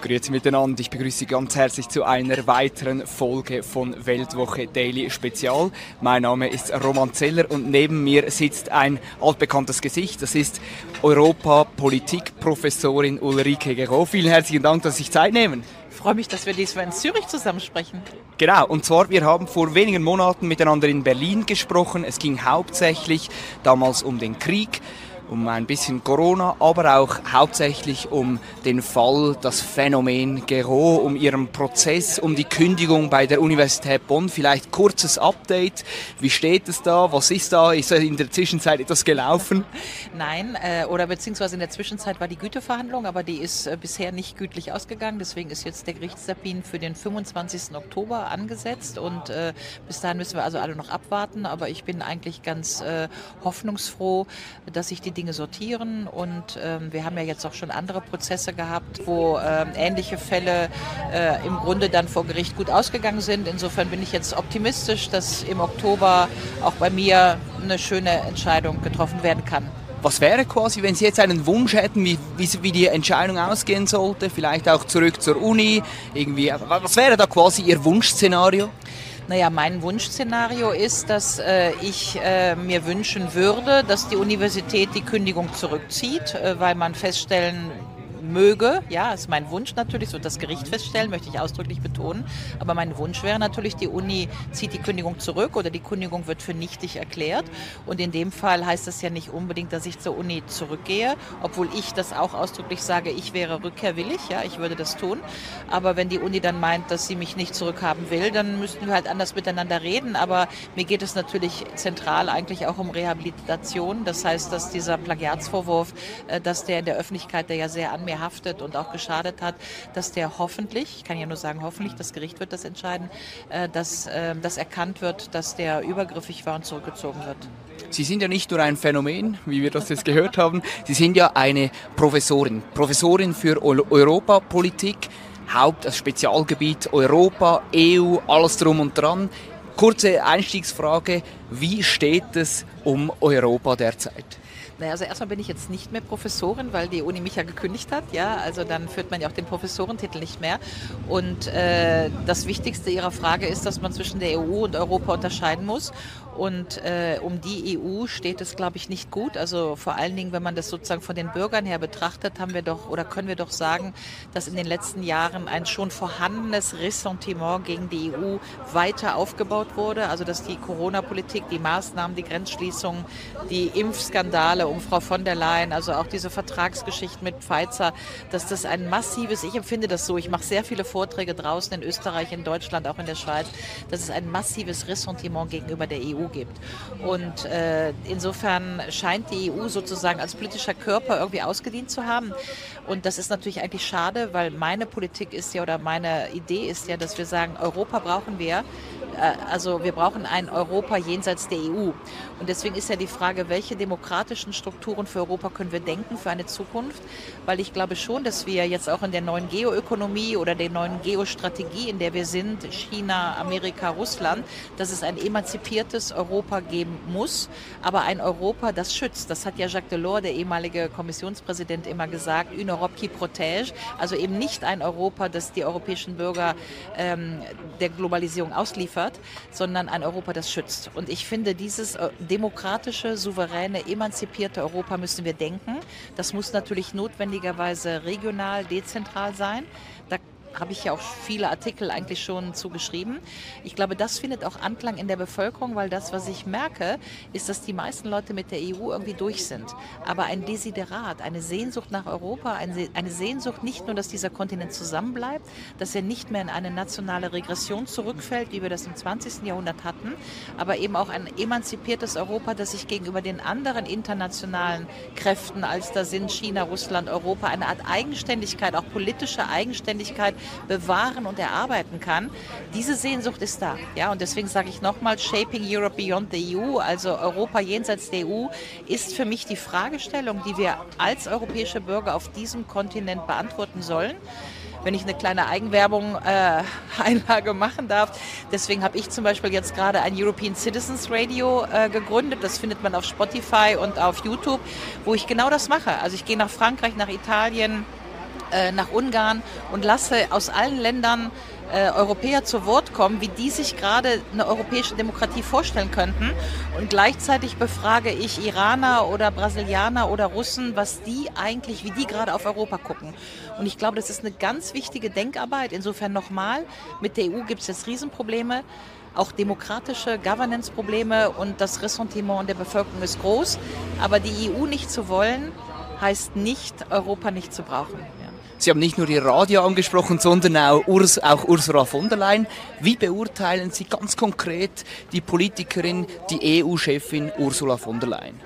Grüezi miteinander, ich begrüße Sie ganz herzlich zu einer weiteren Folge von Weltwoche Daily Spezial. Mein Name ist Roman Zeller und neben mir sitzt ein altbekanntes Gesicht. Das ist Europa-Politik-Professorin Ulrike Gero. Vielen herzlichen Dank, dass Sie sich Zeit nehmen. Ich freue mich, dass wir diesmal in Zürich zusammen sprechen. Genau, und zwar, wir haben vor wenigen Monaten miteinander in Berlin gesprochen. Es ging hauptsächlich damals um den Krieg um ein bisschen Corona, aber auch hauptsächlich um den Fall, das Phänomen Gero, um ihren Prozess, um die Kündigung bei der Universität Bonn. Vielleicht kurzes Update. Wie steht es da? Was ist da? Ist in der Zwischenzeit etwas gelaufen? Nein, äh, oder beziehungsweise in der Zwischenzeit war die Güteverhandlung, aber die ist äh, bisher nicht gütlich ausgegangen. Deswegen ist jetzt der Gerichtstermin für den 25. Oktober angesetzt und äh, bis dahin müssen wir also alle noch abwarten. Aber ich bin eigentlich ganz äh, hoffnungsfroh, dass sich die Dinge sortieren. Und ähm, wir haben ja jetzt auch schon andere Prozesse gehabt, wo ähm, ähnliche Fälle äh, im Grunde dann vor Gericht gut ausgegangen sind. Insofern bin ich jetzt optimistisch, dass im Oktober auch bei mir eine schöne Entscheidung getroffen werden kann. Was wäre quasi, wenn Sie jetzt einen Wunsch hätten, wie, wie, wie, die Entscheidung ausgehen sollte? Vielleicht auch zurück zur Uni? Irgendwie, was wäre da quasi Ihr Wunschszenario? Naja, mein Wunschszenario ist, dass äh, ich äh, mir wünschen würde, dass die Universität die Kündigung zurückzieht, äh, weil man feststellen möge. Ja, ist mein Wunsch natürlich, so das Gericht feststellen, möchte ich ausdrücklich betonen. Aber mein Wunsch wäre natürlich, die Uni zieht die Kündigung zurück oder die Kündigung wird für nichtig erklärt. Und in dem Fall heißt das ja nicht unbedingt, dass ich zur Uni zurückgehe, obwohl ich das auch ausdrücklich sage, ich wäre rückkehrwillig, ja, ich würde das tun. Aber wenn die Uni dann meint, dass sie mich nicht zurückhaben will, dann müssten wir halt anders miteinander reden. Aber mir geht es natürlich zentral eigentlich auch um Rehabilitation. Das heißt, dass dieser Plagiatsvorwurf, äh, dass der in der Öffentlichkeit, der ja sehr an mir behaftet und auch geschadet hat, dass der hoffentlich, ich kann ja nur sagen hoffentlich, das Gericht wird das entscheiden, äh, dass äh, das erkannt wird, dass der übergriffig war und zurückgezogen wird. Sie sind ja nicht nur ein Phänomen, wie wir das jetzt gehört haben, Sie sind ja eine Professorin, Professorin für Europapolitik, Haupt, das Spezialgebiet Europa, EU, alles drum und dran. Kurze Einstiegsfrage, wie steht es um Europa derzeit? Naja, also erstmal bin ich jetzt nicht mehr Professorin, weil die Uni mich ja gekündigt hat. Ja, also dann führt man ja auch den Professorentitel nicht mehr. Und äh, das Wichtigste Ihrer Frage ist, dass man zwischen der EU und Europa unterscheiden muss. Und äh, um die EU steht es, glaube ich, nicht gut. Also vor allen Dingen, wenn man das sozusagen von den Bürgern her betrachtet, haben wir doch oder können wir doch sagen, dass in den letzten Jahren ein schon vorhandenes Ressentiment gegen die EU weiter aufgebaut wurde. Also dass die Corona-Politik, die Maßnahmen, die Grenzschließungen, die Impfskandale um Frau von der Leyen, also auch diese Vertragsgeschichte mit Pfizer, dass das ein massives, ich empfinde das so, ich mache sehr viele Vorträge draußen in Österreich, in Deutschland, auch in der Schweiz, dass es ein massives Ressentiment gegenüber der EU gibt. Und äh, insofern scheint die EU sozusagen als politischer Körper irgendwie ausgedient zu haben. Und das ist natürlich eigentlich schade, weil meine Politik ist ja oder meine Idee ist ja, dass wir sagen, Europa brauchen wir äh, also wir brauchen ein Europa jenseits der EU. Und deswegen ist ja die Frage, welche demokratischen Strukturen für Europa können wir denken für eine Zukunft? Weil ich glaube schon, dass wir jetzt auch in der neuen Geoökonomie oder der neuen Geostrategie, in der wir sind, China, Amerika, Russland, dass es ein emanzipiertes Europa geben muss, aber ein Europa, das schützt. Das hat ja Jacques Delors, der ehemalige Kommissionspräsident, immer gesagt, une Europe qui protège, also eben nicht ein Europa, das die europäischen Bürger ähm, der Globalisierung ausliefert, sondern ein Europa, das schützt. Und ich finde, dieses äh, demokratische, souveräne, emanzipierte Europa müssen wir denken. Das muss natürlich notwendigerweise regional, dezentral sein. Da habe ich ja auch viele Artikel eigentlich schon zugeschrieben. Ich glaube, das findet auch Anklang in der Bevölkerung, weil das, was ich merke, ist, dass die meisten Leute mit der EU irgendwie durch sind. Aber ein Desiderat, eine Sehnsucht nach Europa, eine Sehnsucht nicht nur, dass dieser Kontinent zusammenbleibt, dass er nicht mehr in eine nationale Regression zurückfällt, wie wir das im 20. Jahrhundert hatten, aber eben auch ein emanzipiertes Europa, das sich gegenüber den anderen internationalen Kräften, als da sind China, Russland, Europa, eine Art Eigenständigkeit, auch politische Eigenständigkeit bewahren und erarbeiten kann. Diese Sehnsucht ist da. Ja, und deswegen sage ich nochmal, Shaping Europe Beyond the EU, also Europa jenseits der EU, ist für mich die Fragestellung, die wir als europäische Bürger auf diesem Kontinent beantworten sollen wenn ich eine kleine Eigenwerbung äh, Einlage machen darf. Deswegen habe ich zum Beispiel jetzt gerade ein European Citizens Radio äh, gegründet. Das findet man auf Spotify und auf YouTube, wo ich genau das mache. Also ich gehe nach Frankreich, nach Italien, äh, nach Ungarn und lasse aus allen Ländern äh, Europäer zu Wort kommen, wie die sich gerade eine europäische Demokratie vorstellen könnten. Und gleichzeitig befrage ich Iraner oder Brasilianer oder Russen, was die eigentlich, wie die gerade auf Europa gucken. Und ich glaube, das ist eine ganz wichtige Denkarbeit. Insofern nochmal, mit der EU gibt es jetzt Riesenprobleme auch demokratische Governance-Probleme und das Ressentiment der Bevölkerung ist groß. Aber die EU nicht zu wollen, heißt nicht, Europa nicht zu brauchen. Sie haben nicht nur Ihr Radio angesprochen, sondern auch, Urs, auch Ursula von der Leyen. Wie beurteilen Sie ganz konkret die Politikerin, die EU-Chefin Ursula von der Leyen?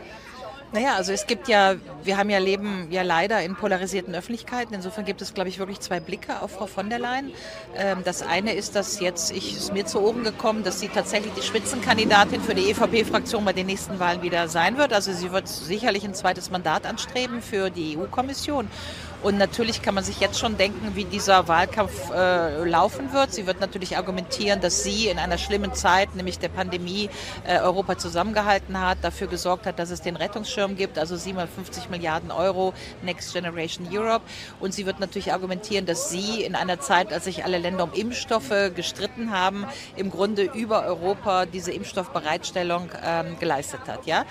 Naja, also es gibt ja, wir haben ja leben ja leider in polarisierten Öffentlichkeiten. Insofern gibt es, glaube ich, wirklich zwei Blicke auf Frau von der Leyen. Ähm, das eine ist, dass jetzt, ich ist mir zu Ohren gekommen, dass sie tatsächlich die Spitzenkandidatin für die EVP-Fraktion bei den nächsten Wahlen wieder sein wird. Also sie wird sicherlich ein zweites Mandat anstreben für die EU-Kommission. Und natürlich kann man sich jetzt schon denken, wie dieser Wahlkampf äh, laufen wird. Sie wird natürlich argumentieren, dass sie in einer schlimmen Zeit, nämlich der Pandemie, äh, Europa zusammengehalten hat, dafür gesorgt hat, dass es den Rettungsschirm gibt, also 750 Milliarden Euro Next Generation Europe. Und sie wird natürlich argumentieren, dass sie in einer Zeit, als sich alle Länder um Impfstoffe gestritten haben, im Grunde über Europa diese Impfstoffbereitstellung ähm, geleistet hat. Ja?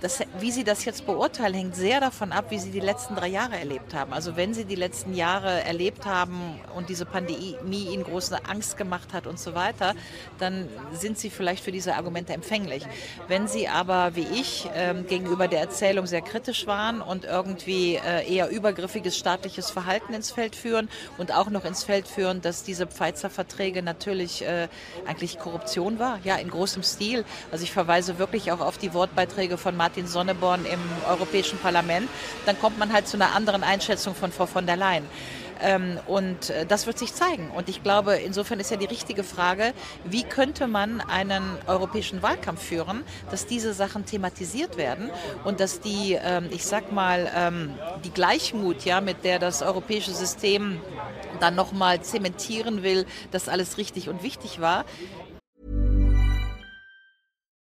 Das, wie Sie das jetzt beurteilen, hängt sehr davon ab, wie Sie die letzten drei Jahre erlebt haben. Also wenn Sie die letzten Jahre erlebt haben und diese Pandemie Ihnen große Angst gemacht hat und so weiter, dann sind Sie vielleicht für diese Argumente empfänglich. Wenn Sie aber, wie ich, ähm, gegenüber der Erzählung sehr kritisch waren und irgendwie äh, eher übergriffiges staatliches Verhalten ins Feld führen und auch noch ins Feld führen, dass diese Pfizer-Verträge natürlich äh, eigentlich Korruption war, ja, in großem Stil. Also ich verweise wirklich auch auf die Wortbeiträge von Martin Sonneborn im Europäischen Parlament, dann kommt man halt zu einer anderen Einschätzung von Frau von der Leyen. Ähm, und äh, das wird sich zeigen. Und ich glaube, insofern ist ja die richtige Frage, wie könnte man einen europäischen Wahlkampf führen, dass diese Sachen thematisiert werden und dass die, ähm, ich sag mal, ähm, die Gleichmut, ja, mit der das europäische System dann nochmal zementieren will, dass alles richtig und wichtig war,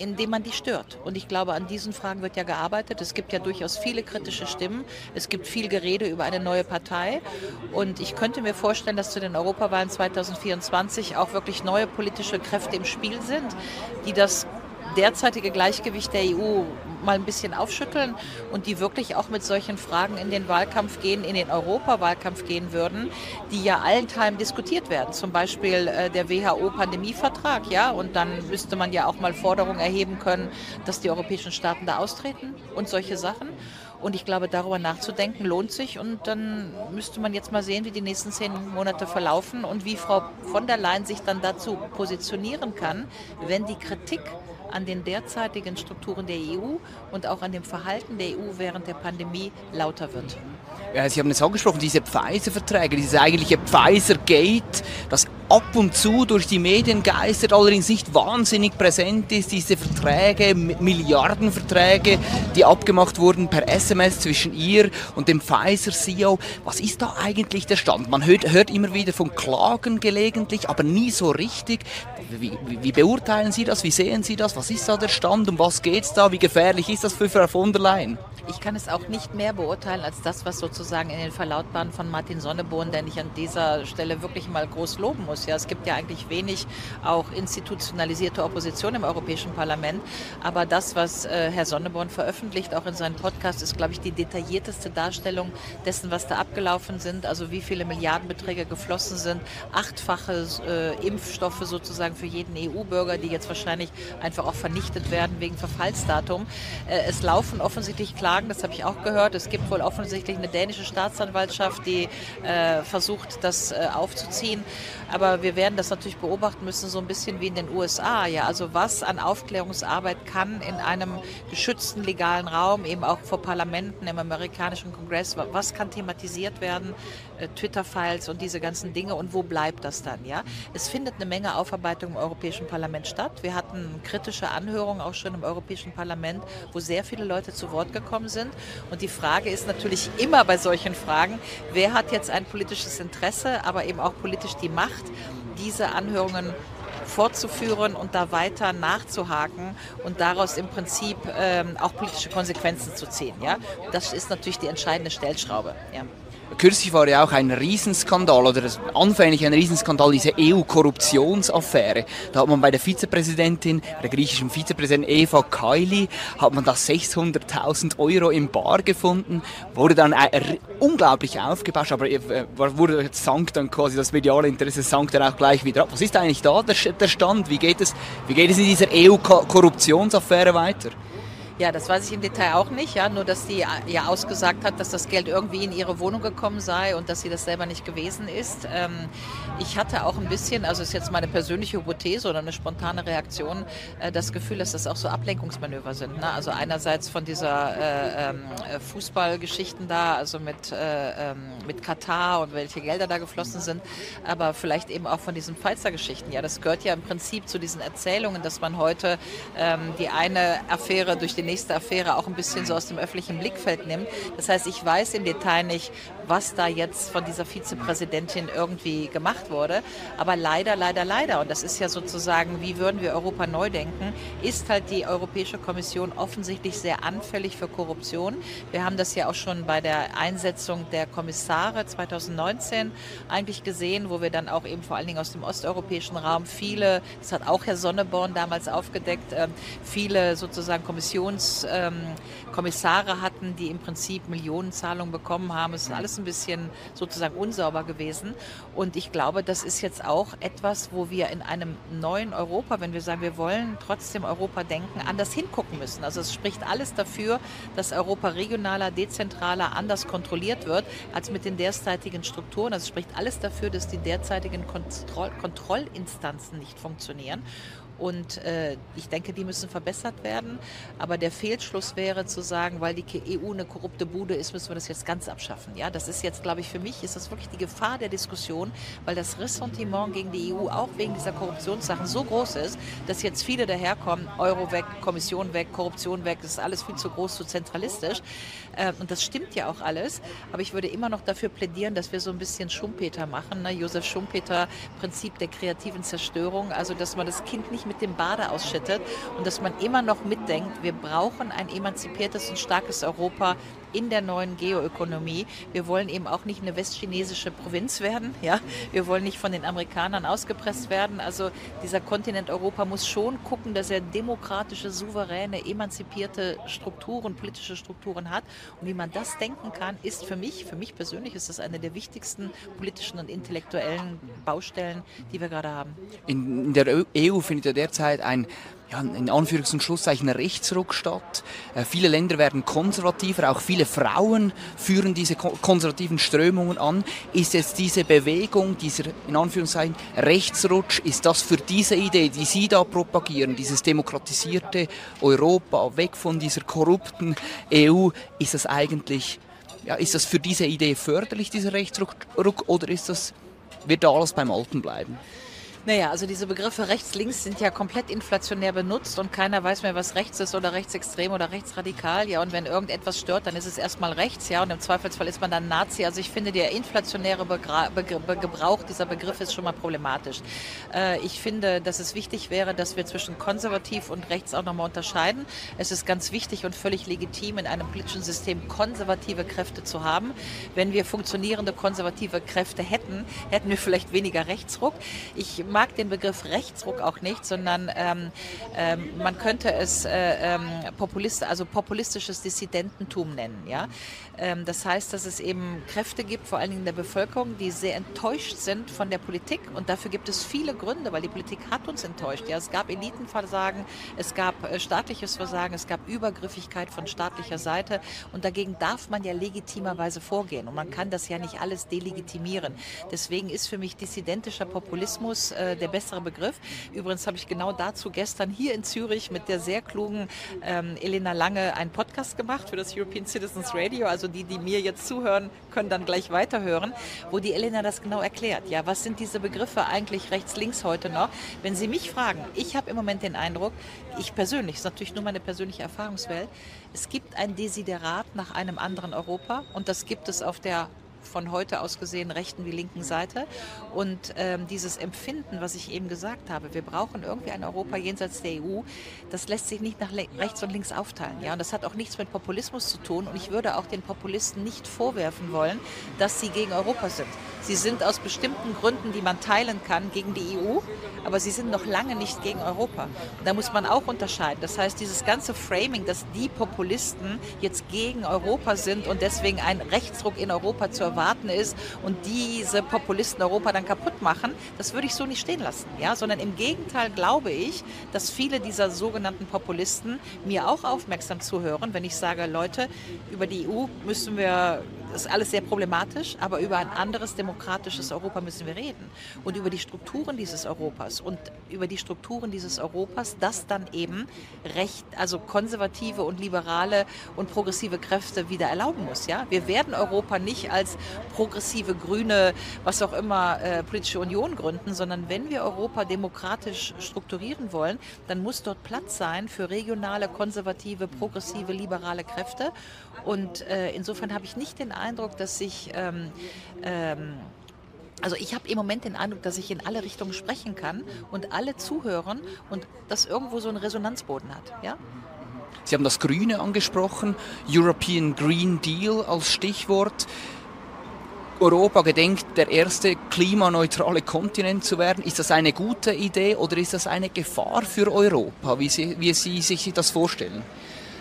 indem man die stört. Und ich glaube, an diesen Fragen wird ja gearbeitet. Es gibt ja durchaus viele kritische Stimmen. Es gibt viel Gerede über eine neue Partei. Und ich könnte mir vorstellen, dass zu den Europawahlen 2024 auch wirklich neue politische Kräfte im Spiel sind, die das derzeitige Gleichgewicht der EU mal ein bisschen aufschütteln und die wirklich auch mit solchen Fragen in den Wahlkampf gehen, in den Europawahlkampf gehen würden, die ja allenthalben diskutiert werden. Zum Beispiel äh, der WHO-Pandemievertrag, ja, und dann müsste man ja auch mal Forderungen erheben können, dass die europäischen Staaten da austreten und solche Sachen. Und ich glaube, darüber nachzudenken lohnt sich. Und dann müsste man jetzt mal sehen, wie die nächsten zehn Monate verlaufen und wie Frau von der Leyen sich dann dazu positionieren kann, wenn die Kritik an den derzeitigen Strukturen der EU und auch an dem Verhalten der EU während der Pandemie lauter wird. Ja, Sie haben es angesprochen, diese Pfizer-Verträge, dieses eigentliche Pfizer-Gate, das ab und zu durch die Medien geistert, allerdings nicht wahnsinnig präsent ist, diese Verträge, Milliardenverträge, die abgemacht wurden per SMS zwischen ihr und dem Pfizer-CEO. Was ist da eigentlich der Stand? Man hört, hört immer wieder von Klagen gelegentlich, aber nie so richtig. Wie, wie, beurteilen Sie das? Wie sehen Sie das? Was ist da der Stand? Um was geht es da? Wie gefährlich ist das für Frau von der Leyen? Ich kann es auch nicht mehr beurteilen als das, was sozusagen in den Verlautbaren von Martin Sonneborn, den ich an dieser Stelle wirklich mal groß loben muss. Ja, es gibt ja eigentlich wenig auch institutionalisierte Opposition im Europäischen Parlament. Aber das, was äh, Herr Sonneborn veröffentlicht, auch in seinem Podcast, ist, glaube ich, die detaillierteste Darstellung dessen, was da abgelaufen sind. Also wie viele Milliardenbeträge geflossen sind, achtfache äh, Impfstoffe sozusagen für jeden EU-Bürger, die jetzt wahrscheinlich einfach auch vernichtet werden wegen Verfallsdatum. Äh, es laufen offensichtlich Klagen, das habe ich auch gehört. Es gibt wohl offensichtlich eine dänische Staatsanwaltschaft, die äh, versucht, das äh, aufzuziehen. Aber wir werden das natürlich beobachten müssen, so ein bisschen wie in den USA. Ja, also was an Aufklärungsarbeit kann in einem geschützten legalen Raum, eben auch vor Parlamenten im amerikanischen Kongress, was kann thematisiert werden, äh, Twitter-Files und diese ganzen Dinge und wo bleibt das dann? Ja, es findet eine Menge Aufarbeitung im Europäischen Parlament statt. Wir hatten kritische Anhörungen auch schon im Europäischen Parlament, wo sehr viele Leute zu Wort gekommen sind. Und die Frage ist natürlich immer bei solchen Fragen, wer hat jetzt ein politisches Interesse, aber eben auch politisch die Macht, diese Anhörungen fortzuführen und da weiter nachzuhaken und daraus im Prinzip ähm, auch politische Konsequenzen zu ziehen. Ja? Das ist natürlich die entscheidende Stellschraube. Ja. Kürzlich war ja auch ein Riesenskandal oder anfänglich ein Riesenskandal, diese EU-Korruptionsaffäre. Da hat man bei der Vizepräsidentin, der griechischen Vizepräsidentin Eva Kaili, hat man da 600.000 Euro im Bar gefunden, wurde dann unglaublich aufgebauscht, aber äh, wurde, sank dann quasi das mediale Interesse sank dann auch gleich wieder ab. Was ist eigentlich da der, der Stand? Wie geht es, wie geht es in dieser EU-Korruptionsaffäre weiter? Ja, das weiß ich im Detail auch nicht, ja, nur dass sie ja ausgesagt hat, dass das Geld irgendwie in ihre Wohnung gekommen sei und dass sie das selber nicht gewesen ist. Ähm, ich hatte auch ein bisschen, also ist jetzt meine persönliche Hypothese oder eine spontane Reaktion, äh, das Gefühl, dass das auch so Ablenkungsmanöver sind. Ne? Also einerseits von dieser äh, ähm, Fußballgeschichten da, also mit, äh, ähm, mit Katar und welche Gelder da geflossen sind, aber vielleicht eben auch von diesen Pfizer-Geschichten. Ja, das gehört ja im Prinzip zu diesen Erzählungen, dass man heute ähm, die eine Affäre durch den nächste Affäre auch ein bisschen so aus dem öffentlichen Blickfeld nimmt. Das heißt, ich weiß im Detail nicht, was da jetzt von dieser Vizepräsidentin irgendwie gemacht wurde. Aber leider, leider, leider, und das ist ja sozusagen, wie würden wir Europa neu denken, ist halt die Europäische Kommission offensichtlich sehr anfällig für Korruption. Wir haben das ja auch schon bei der Einsetzung der Kommissare 2019 eigentlich gesehen, wo wir dann auch eben vor allen Dingen aus dem osteuropäischen Raum viele, das hat auch Herr Sonneborn damals aufgedeckt, ähm, viele sozusagen Kommissionskommissare ähm, hatten, die im Prinzip Millionenzahlungen bekommen haben. Es ist alles ein bisschen sozusagen unsauber gewesen. Und ich glaube, das ist jetzt auch etwas, wo wir in einem neuen Europa, wenn wir sagen, wir wollen trotzdem Europa denken, anders hingucken müssen. Also es spricht alles dafür, dass Europa regionaler, dezentraler, anders kontrolliert wird als mit den derzeitigen Strukturen. Also es spricht alles dafür, dass die derzeitigen Kontroll Kontrollinstanzen nicht funktionieren. Und äh, ich denke, die müssen verbessert werden. Aber der Fehlschluss wäre zu sagen, weil die EU eine korrupte Bude ist, müssen wir das jetzt ganz abschaffen. Ja, das ist jetzt, glaube ich, für mich ist das wirklich die Gefahr der Diskussion, weil das Ressentiment gegen die EU auch wegen dieser Korruptionssachen so groß ist, dass jetzt viele daherkommen, Euro weg, Kommission weg, Korruption weg, das ist alles viel zu groß, zu zentralistisch. Äh, und das stimmt ja auch alles. Aber ich würde immer noch dafür plädieren, dass wir so ein bisschen Schumpeter machen. Ne? Josef Schumpeter, Prinzip der kreativen Zerstörung, also dass man das Kind nicht mit dem Bade ausschüttet und dass man immer noch mitdenkt, wir brauchen ein emanzipiertes und starkes Europa in der neuen Geoökonomie. Wir wollen eben auch nicht eine westchinesische Provinz werden. Ja? Wir wollen nicht von den Amerikanern ausgepresst werden. Also dieser Kontinent Europa muss schon gucken, dass er demokratische, souveräne, emanzipierte Strukturen, politische Strukturen hat. Und wie man das denken kann, ist für mich, für mich persönlich, ist das eine der wichtigsten politischen und intellektuellen Baustellen, die wir gerade haben. In, der EU findet ja derzeit ein ja, in Anführungs- und Schlusszeichen Rechtsruck statt. Äh, viele Länder werden konservativer, auch viele Frauen führen diese ko konservativen Strömungen an. Ist jetzt diese Bewegung, dieser in Anführungszeichen Rechtsrutsch, ist das für diese Idee, die Sie da propagieren, dieses demokratisierte Europa, weg von dieser korrupten EU, ist das eigentlich, ja, ist das für diese Idee förderlich, dieser Rechtsruck, oder ist das, wird da alles beim Alten bleiben? Naja, also diese Begriffe rechts, links sind ja komplett inflationär benutzt und keiner weiß mehr, was rechts ist oder rechtsextrem oder rechtsradikal. Ja, und wenn irgendetwas stört, dann ist es erstmal rechts, ja, und im Zweifelsfall ist man dann Nazi. Also ich finde, der inflationäre Begra Be Gebrauch dieser Begriffe ist schon mal problematisch. Äh, ich finde, dass es wichtig wäre, dass wir zwischen konservativ und rechts auch nochmal unterscheiden. Es ist ganz wichtig und völlig legitim, in einem politischen System konservative Kräfte zu haben. Wenn wir funktionierende konservative Kräfte hätten, hätten wir vielleicht weniger Rechtsruck. Ich mag den Begriff Rechtsruck auch nicht, sondern ähm, ähm, man könnte es äh, ähm, Populist, also populistisches Dissidententum nennen. Ja? Ähm, das heißt, dass es eben Kräfte gibt, vor allen Dingen in der Bevölkerung, die sehr enttäuscht sind von der Politik. Und dafür gibt es viele Gründe, weil die Politik hat uns enttäuscht. Ja? Es gab Elitenversagen, es gab äh, staatliches Versagen, es gab Übergriffigkeit von staatlicher Seite. Und dagegen darf man ja legitimerweise vorgehen. Und man kann das ja nicht alles delegitimieren. Deswegen ist für mich dissidentischer Populismus äh, der bessere Begriff. Übrigens habe ich genau dazu gestern hier in Zürich mit der sehr klugen ähm, Elena Lange einen Podcast gemacht für das European Citizens Radio. Also die, die mir jetzt zuhören, können dann gleich weiterhören, wo die Elena das genau erklärt. Ja, was sind diese Begriffe eigentlich rechts, links heute noch? Wenn Sie mich fragen, ich habe im Moment den Eindruck, ich persönlich, das ist natürlich nur meine persönliche Erfahrungswelt, es gibt ein Desiderat nach einem anderen Europa und das gibt es auf der von heute aus gesehen rechten wie linken Seite. Und ähm, dieses Empfinden, was ich eben gesagt habe, wir brauchen irgendwie ein Europa jenseits der EU, das lässt sich nicht nach rechts und links aufteilen. Ja? Und das hat auch nichts mit Populismus zu tun. Und ich würde auch den Populisten nicht vorwerfen wollen, dass sie gegen Europa sind. Sie sind aus bestimmten Gründen, die man teilen kann, gegen die EU, aber sie sind noch lange nicht gegen Europa. Da muss man auch unterscheiden. Das heißt, dieses ganze Framing, dass die Populisten jetzt gegen Europa sind und deswegen ein Rechtsruck in Europa zu erwarten ist und diese Populisten Europa dann kaputt machen, das würde ich so nicht stehen lassen. Ja? Sondern im Gegenteil glaube ich, dass viele dieser sogenannten Populisten mir auch aufmerksam zuhören, wenn ich sage, Leute, über die EU müssen wir ist alles sehr problematisch, aber über ein anderes demokratisches Europa müssen wir reden. Und über die Strukturen dieses Europas und über die Strukturen dieses Europas, das dann eben recht, also konservative und liberale und progressive Kräfte wieder erlauben muss. Ja? Wir werden Europa nicht als progressive, grüne, was auch immer, äh, politische Union gründen, sondern wenn wir Europa demokratisch strukturieren wollen, dann muss dort Platz sein für regionale, konservative, progressive, liberale Kräfte. Und äh, insofern habe ich nicht den Eindruck, dass sich ähm, ähm, also ich habe im Moment den Eindruck, dass ich in alle Richtungen sprechen kann und alle zuhören und das irgendwo so einen Resonanzboden hat. Ja? Sie haben das Grüne angesprochen, European Green Deal als Stichwort. Europa gedenkt, der erste klimaneutrale Kontinent zu werden. Ist das eine gute Idee oder ist das eine Gefahr für Europa, wie Sie, wie Sie sich das vorstellen?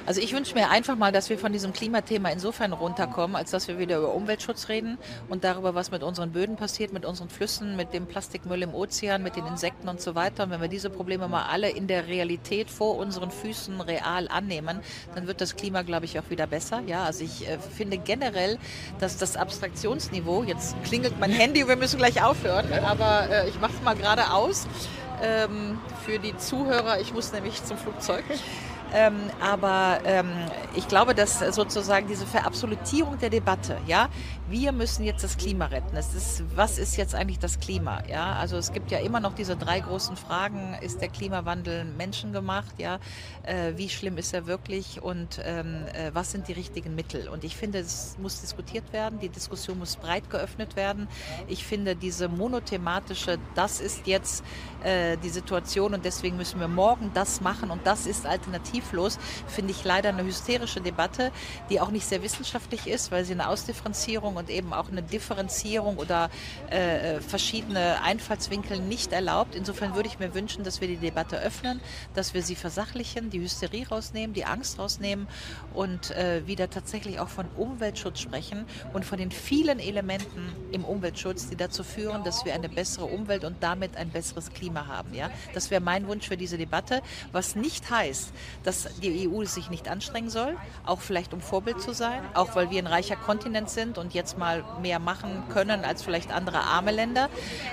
Also ich wünsche mir einfach mal, dass wir von diesem Klimathema insofern runterkommen, als dass wir wieder über Umweltschutz reden und darüber, was mit unseren Böden passiert, mit unseren Flüssen, mit dem Plastikmüll im Ozean, mit den Insekten und so weiter. Und wenn wir diese Probleme mal alle in der Realität vor unseren Füßen real annehmen, dann wird das Klima, glaube ich, auch wieder besser. Ja, also ich äh, finde generell, dass das Abstraktionsniveau, jetzt klingelt mein Handy, wir müssen gleich aufhören, aber äh, ich mache es mal gerade aus ähm, für die Zuhörer. Ich muss nämlich zum Flugzeug. Ähm, aber ähm, ich glaube, dass sozusagen diese Verabsolutierung der Debatte, ja, wir müssen jetzt das Klima retten. Es ist, was ist jetzt eigentlich das Klima? Ja, also es gibt ja immer noch diese drei großen Fragen: Ist der Klimawandel menschengemacht? Ja, äh, wie schlimm ist er wirklich? Und ähm, äh, was sind die richtigen Mittel? Und ich finde, es muss diskutiert werden. Die Diskussion muss breit geöffnet werden. Ich finde diese monothematische, das ist jetzt äh, die Situation und deswegen müssen wir morgen das machen und das ist alternativ alternativlos, finde ich leider eine hysterische Debatte, die auch nicht sehr wissenschaftlich ist, weil sie eine Ausdifferenzierung und eben auch eine Differenzierung oder äh, verschiedene Einfallswinkel nicht erlaubt. Insofern würde ich mir wünschen, dass wir die Debatte öffnen, dass wir sie versachlichen, die Hysterie rausnehmen, die Angst rausnehmen und äh, wieder tatsächlich auch von Umweltschutz sprechen und von den vielen Elementen im Umweltschutz, die dazu führen, dass wir eine bessere Umwelt und damit ein besseres Klima haben. Ja? Das wäre mein Wunsch für diese Debatte, was nicht heißt, dass die EU sich nicht anstrengen soll, auch vielleicht um Vorbild zu sein, auch weil wir ein reicher Kontinent sind und jetzt mal mehr machen können als vielleicht andere arme Länder.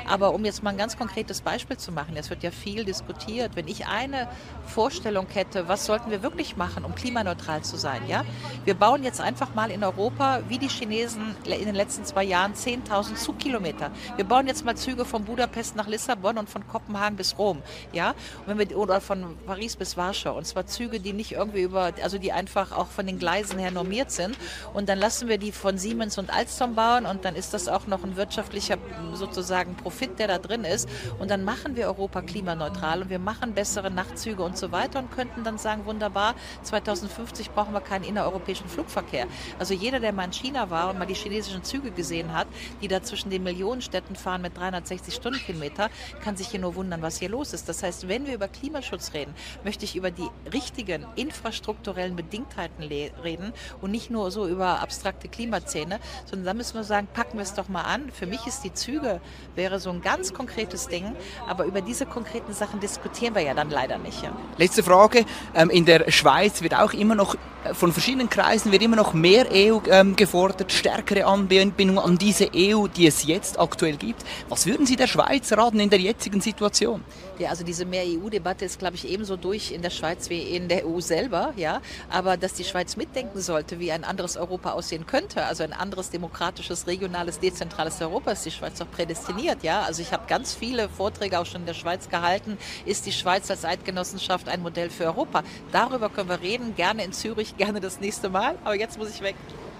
Aber um jetzt mal ein ganz konkretes Beispiel zu machen, es wird ja viel diskutiert, wenn ich eine Vorstellung hätte, was sollten wir wirklich machen, um klimaneutral zu sein, ja? Wir bauen jetzt einfach mal in Europa, wie die Chinesen in den letzten zwei Jahren, 10.000 Zugkilometer. Wir bauen jetzt mal Züge von Budapest nach Lissabon und von Kopenhagen bis Rom, ja? Und wenn wir, oder von Paris bis Warschau. Und zwar Züge, die nicht irgendwie über, also die einfach auch von den Gleisen her normiert sind. Und dann lassen wir die von Siemens und Alstom bauen und dann ist das auch noch ein wirtschaftlicher sozusagen Profit, der da drin ist. Und dann machen wir Europa klimaneutral und wir machen bessere Nachtzüge und so weiter und könnten dann sagen, wunderbar, 2050 brauchen wir keinen innereuropäischen Flugverkehr. Also jeder, der mal in China war und mal die chinesischen Züge gesehen hat, die da zwischen den Millionenstädten fahren mit 360 Stundenkilometer, kann sich hier nur wundern, was hier los ist. Das heißt, wenn wir über Klimaschutz reden, möchte ich über die richtigen infrastrukturellen Bedingtheiten reden und nicht nur so über abstrakte Klimazähne, sondern da müssen wir sagen, packen wir es doch mal an. Für mich ist die Züge wäre so ein ganz konkretes Ding, aber über diese konkreten Sachen diskutieren wir ja dann leider nicht. Ja. Letzte Frage. Ähm, in der Schweiz wird auch immer noch äh, von verschiedenen Kreisen wird immer noch mehr EU ähm, gefordert, stärkere Anbindung an diese EU, die es jetzt aktuell gibt. Was würden Sie der Schweiz raten in der jetzigen Situation? Ja, also diese Mehr-EU-Debatte ist, glaube ich, ebenso durch in der Schweiz wie in der EU selber. Ja, aber dass die Schweiz mitdenken sollte, wie ein anderes Europa aussehen könnte, also ein anderes demokratisches, regionales, dezentrales Europa, ist die Schweiz doch prädestiniert. Ja, also ich habe ganz viele Vorträge auch schon in der Schweiz gehalten. Ist die Schweiz als Eidgenossenschaft ein Modell für Europa? Darüber können wir reden, gerne in Zürich, gerne das nächste Mal. Aber jetzt muss ich weg.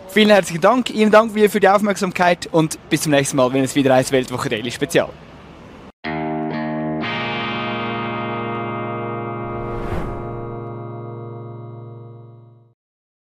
Vielen herzlichen Dank. Ihnen Dank wieder für die Aufmerksamkeit und bis zum nächsten Mal, wenn es wieder heißt Weltwoche Daily Spezial.